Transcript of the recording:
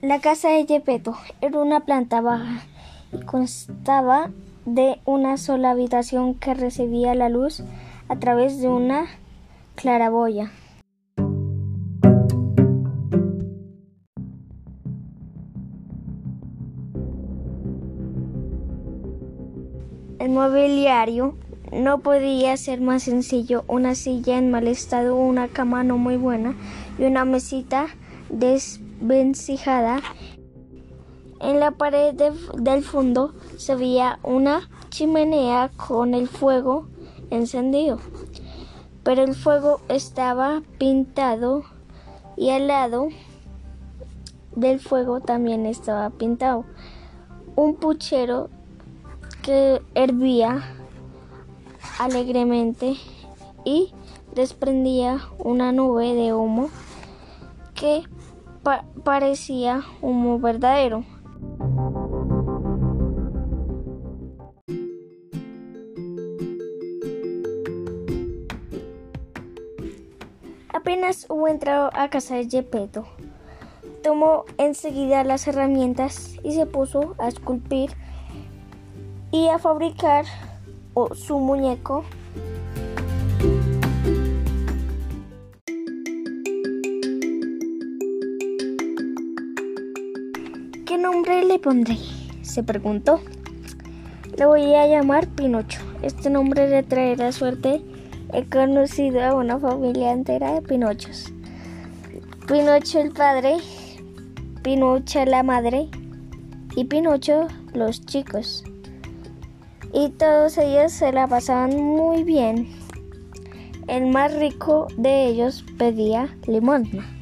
La casa de Gepetto era una planta baja y constaba de una sola habitación que recibía la luz a través de una claraboya. El mobiliario no podía ser más sencillo. Una silla en mal estado, una cama no muy buena y una mesita desvencijada. En la pared del fondo se veía una chimenea con el fuego encendido, pero el fuego estaba pintado y al lado del fuego también estaba pintado un puchero que hervía alegremente y desprendía una nube de humo que parecía humo verdadero. Apenas hubo entrado a casa de Gepetto, tomó enseguida las herramientas y se puso a esculpir y a fabricar su muñeco. ¿Qué nombre le pondré? se preguntó. Le voy a llamar Pinocho. Este nombre le traerá suerte. He conocido a una familia entera de Pinochos. Pinocho el padre, Pinocha la madre y Pinocho los chicos y todos ellos se la pasaban muy bien. El más rico de ellos pedía limosna.